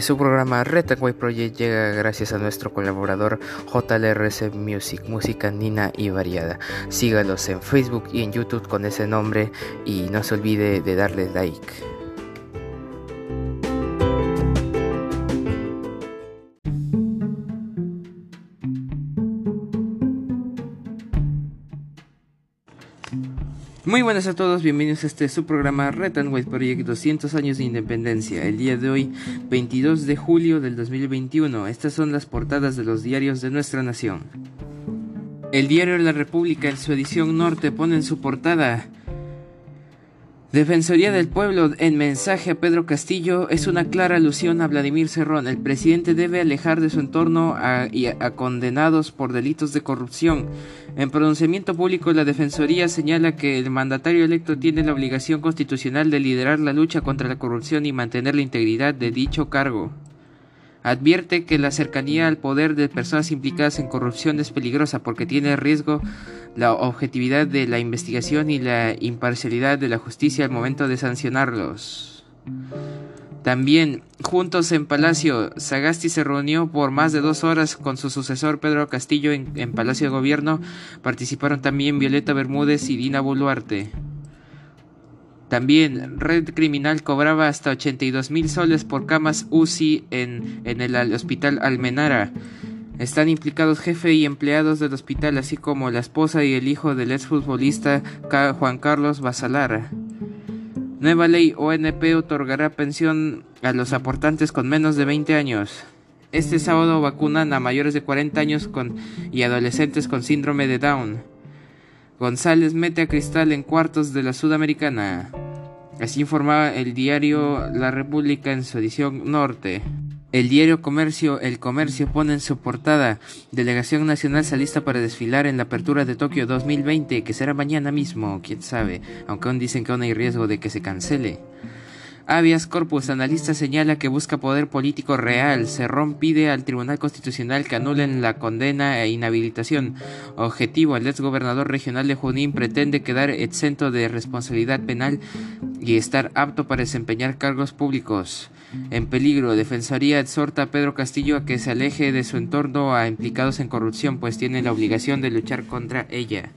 Su programa Retaway Project llega gracias a nuestro colaborador JLRC Music, música nina y variada. Sígalos en Facebook y en YouTube con ese nombre y no se olvide de darle like. Muy buenas a todos, bienvenidos a este su programa Red and Project 200 años de independencia. El día de hoy, 22 de julio del 2021. Estas son las portadas de los diarios de nuestra nación. El diario la República en su edición norte pone en su portada Defensoría del Pueblo en mensaje a Pedro Castillo es una clara alusión a Vladimir Cerrón. El presidente debe alejar de su entorno a, a, condenados por delitos de corrupción. En pronunciamiento público, la Defensoría señala que el mandatario electo tiene la obligación constitucional de liderar la lucha contra la corrupción y mantener la integridad de dicho cargo. Advierte que la cercanía al poder de personas implicadas en corrupción es peligrosa porque tiene riesgo la objetividad de la investigación y la imparcialidad de la justicia al momento de sancionarlos. También, juntos en Palacio, Sagasti se reunió por más de dos horas con su sucesor Pedro Castillo en, Palacio de Gobierno. Participaron también Violeta Bermúdez y Dina Boluarte. También, Red Criminal cobraba hasta 82 mil soles por camas UCI en, el Hospital Almenara. Están implicados jefe y empleados del hospital, así como la esposa y el hijo del exfutbolista Juan Carlos Basalara. Nueva ley ONP otorgará pensión a los aportantes con menos de 20 años. Este sábado vacunan a mayores de 40 años y adolescentes con síndrome de Down. González mete a Cristal en cuartos de la Sudamericana. Así informaba el diario La República en su edición norte. El diario Comercio, El Comercio pone en su portada, Delegación Nacional se lista para desfilar en la apertura de Tokio 2020, que será mañana mismo, quién sabe, aunque aún dicen que aún hay riesgo de que se cancele. Avias Corpus, analista, señala que busca poder político real. Cerrón pide al Tribunal Constitucional que anulen la condena e inhabilitación. Objetivo, el exgobernador regional de Junín pretende quedar exento de responsabilidad penal y estar apto para desempeñar cargos públicos. En peligro, Defensoría exhorta a Pedro Castillo a que se aleje de su entorno a implicados en corrupción, pues tiene la obligación de luchar contra ella.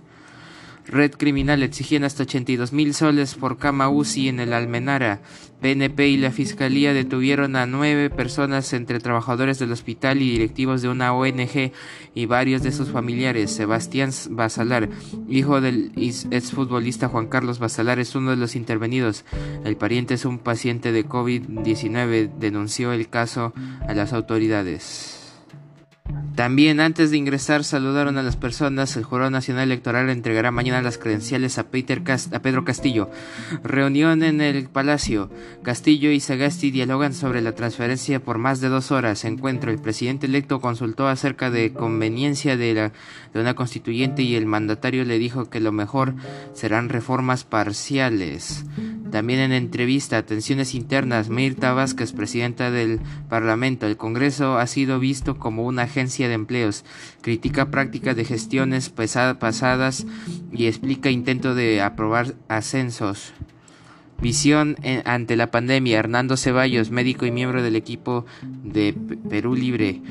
Red criminal exigían hasta 82 mil soles por cama UCI en el Almenara. PNP y la Fiscalía detuvieron a nueve personas entre trabajadores del hospital y directivos de una ONG y varios de sus familiares. Sebastián Basalar, hijo del exfutbolista Juan Carlos Basalar, es uno de los intervenidos. El pariente es un paciente de COVID-19. Denunció el caso a las autoridades. También antes de ingresar saludaron a las personas. El Jurado Nacional Electoral entregará mañana las credenciales a, Pedro Castillo. Reunión en el Palacio. Castillo y Sagasti dialogan sobre la transferencia por más de dos horas. Encuentro. El presidente electo consultó acerca de conveniencia de, la, de una constituyente y el mandatario le dijo que lo mejor serán reformas parciales. También en entrevista, tensiones internas, Mirta Vázquez, presidenta del Parlamento, el Congreso ha sido visto como una agencia de empleos, critica prácticas de gestiones pasadas y explica intento de aprobar ascensos. Visión ante la pandemia, Hernando Ceballos, médico y miembro del equipo de Perú Libre.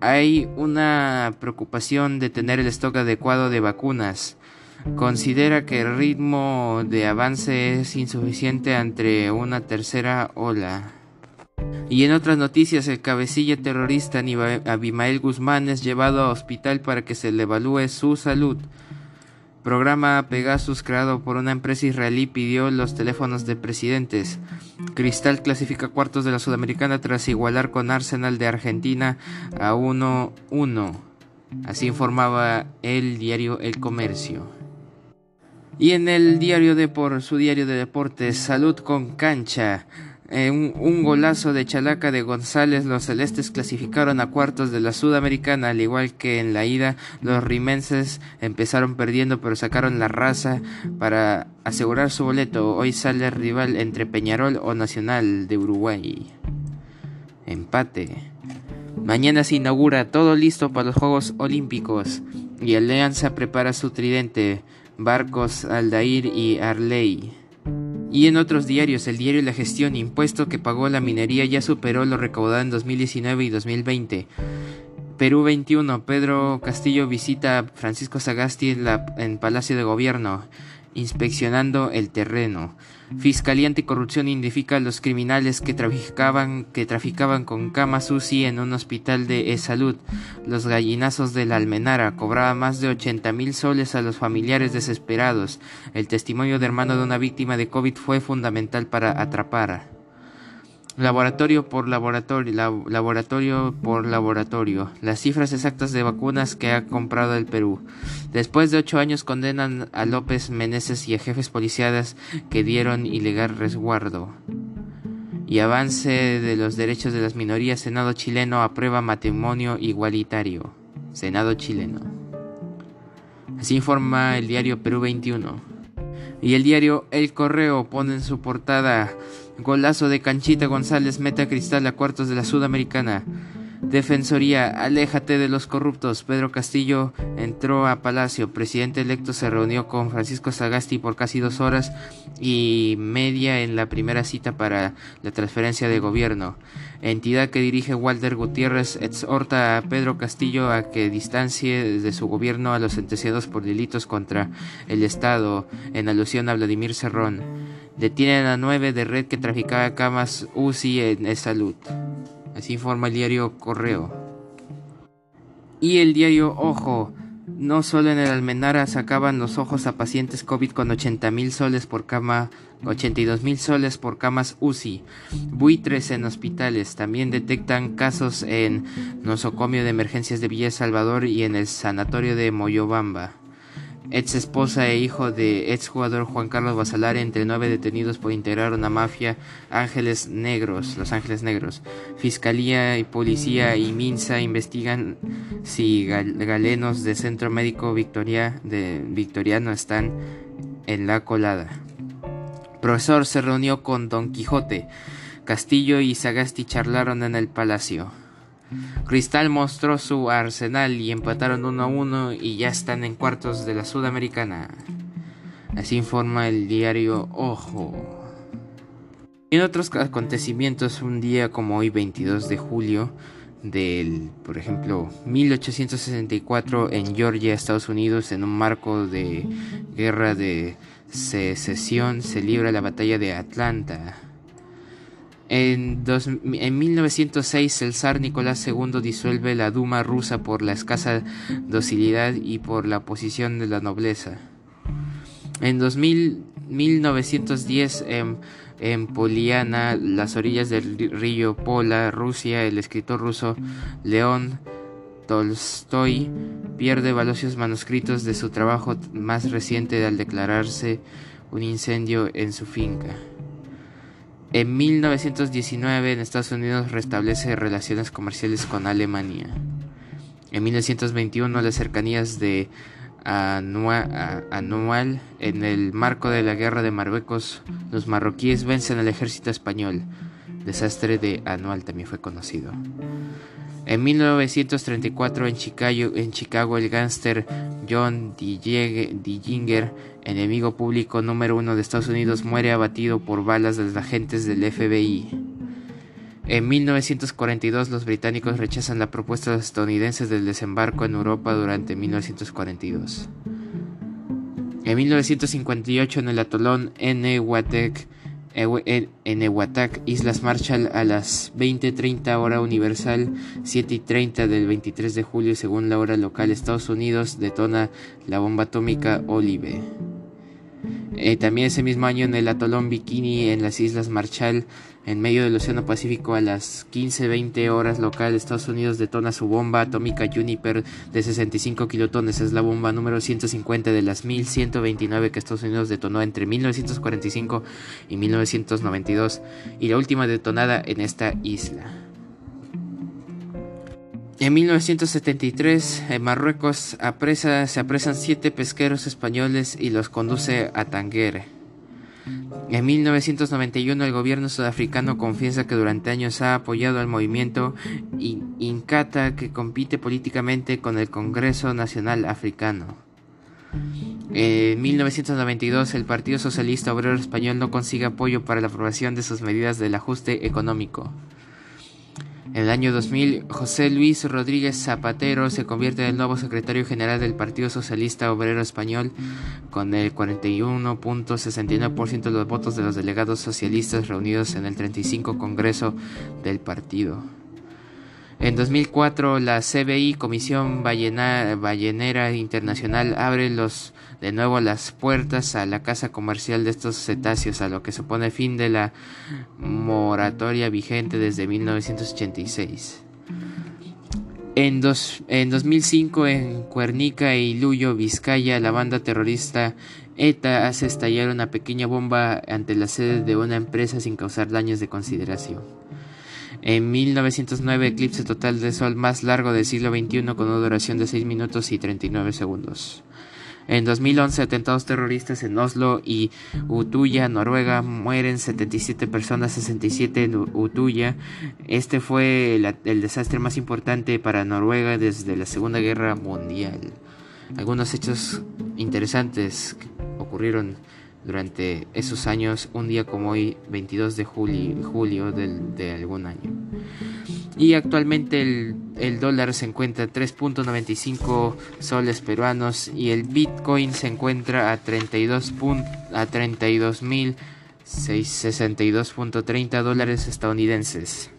Hay una preocupación de tener el stock adecuado de vacunas considera que el ritmo de avance es insuficiente ante una tercera ola. Y en otras noticias, el cabecilla terrorista Abimael Guzmán es llevado a hospital para que se le evalúe su salud. Programa Pegasus creado por una empresa israelí pidió los teléfonos de presidentes. Cristal clasifica cuartos de la Sudamericana tras igualar con Arsenal de Argentina a 1-1. Así informaba el diario El Comercio. Y en el diario de por su diario de deportes, Salud con cancha. En un, golazo de Chalaca de González, los celestes clasificaron a cuartos de la Sudamericana, al igual que en la ida, los rimenses empezaron perdiendo, pero sacaron la raza para asegurar su boleto. Hoy sale rival entre Peñarol o Nacional de Uruguay. Empate. Mañana se inaugura todo listo para los Juegos Olímpicos y Alianza prepara su tridente. Barcos, Aldair y Arley. Y en otros diarios, el diario La Gestión, impuesto que pagó la minería ya superó lo recaudado en 2019 y 2020. Perú 21, Pedro Castillo visita a Francisco Sagasti en, en Palacio de Gobierno inspeccionando el terreno. Fiscalía Anticorrupción identifica a los criminales que traficaban, que traficaban con camas UCI en un hospital de salud. Los gallinazos de la Almenara cobraban más de 80 mil soles a los familiares desesperados. El testimonio de hermano de una víctima de COVID fue fundamental para atrapar. Laboratorio por laboratorio, laboratorio por laboratorio. Las cifras exactas de vacunas que ha comprado el Perú. Después de ocho años condenan a López Meneses y a jefes policiales que dieron ilegal resguardo. Y avance de los derechos de las minorías. Senado chileno aprueba matrimonio igualitario. Senado chileno. Así informa el diario Perú 21. Y el diario El Correo pone en su portada Golazo de Canchita González mete a Cristal a cuartos de la Sudamericana. Defensoría, aléjate de los corruptos. Pedro Castillo entró a Palacio. Presidente electo se reunió con Francisco Sagasti por casi dos horas y media en la primera cita para la transferencia de gobierno. Entidad que dirige Walter Gutiérrez exhorta a Pedro Castillo a que distancie de su gobierno a los sentenciados por delitos contra el Estado, en alusión a Vladimir Cerrón. Detienen a nueve de red que traficaba camas UCI en salud. Así informa el diario Correo. Y el diario Ojo. No solo en el Almenara sacaban los ojos a pacientes COVID con 80 mil soles por cama, 82 mil soles por camas UCI, buitres en hospitales. También detectan casos en nosocomio de emergencias de Villa Salvador y en el sanatorio de Moyobamba ex esposa e hijo de ex jugador Juan Carlos Basalar, entre nueve detenidos por integrar una mafia Ángeles Negros, Los Ángeles Negros. Fiscalía y policía y Minsa investigan si galenos de Centro Médico Victoria, de Victoriano están en la colada. Profesor se reunió con Don Quijote. Castillo y Sagasti charlaron en el palacio. Cristal mostró su arsenal y empataron 1 a 1 y ya están en cuartos de la Sudamericana. Así informa el diario Ojo. En otros acontecimientos, un día como hoy, 22 de julio del, por ejemplo, 1864 en Georgia, Estados Unidos, en un marco de guerra de secesión, se libra la batalla de Atlanta. En, 1906 el zar Nicolás II disuelve la Duma rusa por la escasa docilidad y por la oposición de la nobleza. En 1910 en, en Poliana, las orillas del río Pola, Rusia, el escritor ruso León Tolstoy pierde valiosos manuscritos de su trabajo más reciente al declararse un incendio en su finca. En 1919 en Estados Unidos restablece relaciones comerciales con Alemania. En 1921 las cercanías de Anual en el marco de la guerra de Marruecos los marroquíes vencen al ejército español. Desastre de Anual también fue conocido. En 1934 en Chicago, el gángster John Dillinger, enemigo público número uno de Estados Unidos, muere abatido por balas de los agentes del FBI. En 1942 los británicos rechazan la propuesta de los estadounidenses del desembarco en Europa durante 1942. En 1958 en el atolón Enewetak en Ewatak, Islas Marshall, a las 20:30 hora universal, 7:30 del 23 de julio, según la hora local, Estados Unidos detona la bomba atómica Olive. Eh, también ese mismo año en el atolón Bikini en las Islas Marshall, en medio del Océano Pacífico, a las 15:20 horas local, Estados Unidos detona su bomba atómica Juniper de 65 kilotones. Es la bomba número 150 de las 1129 que Estados Unidos detonó entre 1945 y 1992 y la última detonada en esta isla. En 1973, en Marruecos se apresan siete pesqueros españoles y los conduce a Tanguere. En 1991, el gobierno sudafricano confiesa que durante años ha apoyado al movimiento Inkatha que compite políticamente con el Congreso Nacional Africano. En 1992 el Partido Socialista Obrero Español no consigue apoyo para la aprobación de sus medidas del ajuste económico. En el año 2000, José Luis Rodríguez Zapatero se convierte en el nuevo secretario general del Partido Socialista Obrero Español con el 41.69% de los votos de los delegados socialistas reunidos en el 35 Congreso del partido. En 2004, la CBI, Comisión Ballenera Internacional, abre de nuevo las puertas a la casa comercial de estos cetáceos, a lo que supone fin de la moratoria vigente desde 1986. En, dos, en 2005, en Cuernica y Luyo, Vizcaya, la banda terrorista ETA hace estallar una pequeña bomba ante la sede de una empresa sin causar daños de consideración. En 1909, eclipse total de sol más largo del siglo XXI con una duración de 6 minutos y 39 segundos. En 2011, atentados terroristas en Oslo y Utuya, Noruega, mueren 77 personas, 67 en Utuya. Este fue el, el desastre más importante para Noruega desde la Segunda Guerra Mundial. Algunos hechos interesantes ocurrieron durante esos años, un día como hoy, 22 de julio, de algún año. Y actualmente el, dólar se encuentra a 3.95 soles peruanos y el Bitcoin se encuentra a 32 a 32.662.30 dólares estadounidenses.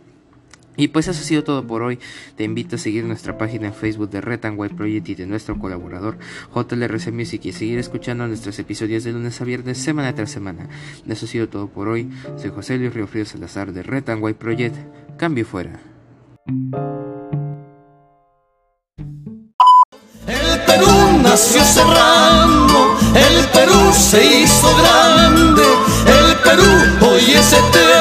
Y pues eso ha sido todo por hoy. Te invito a seguir nuestra página en Facebook de Red White Project y de nuestro colaborador JLRC Music y seguir escuchando nuestros episodios de lunes a viernes, semana tras semana. Eso ha sido todo por hoy. Soy José Luis Río Frío Salazar de Red White Project. Cambio fuera. El Perú nació cerrando, el Perú se hizo grande, el Perú hoy es eterno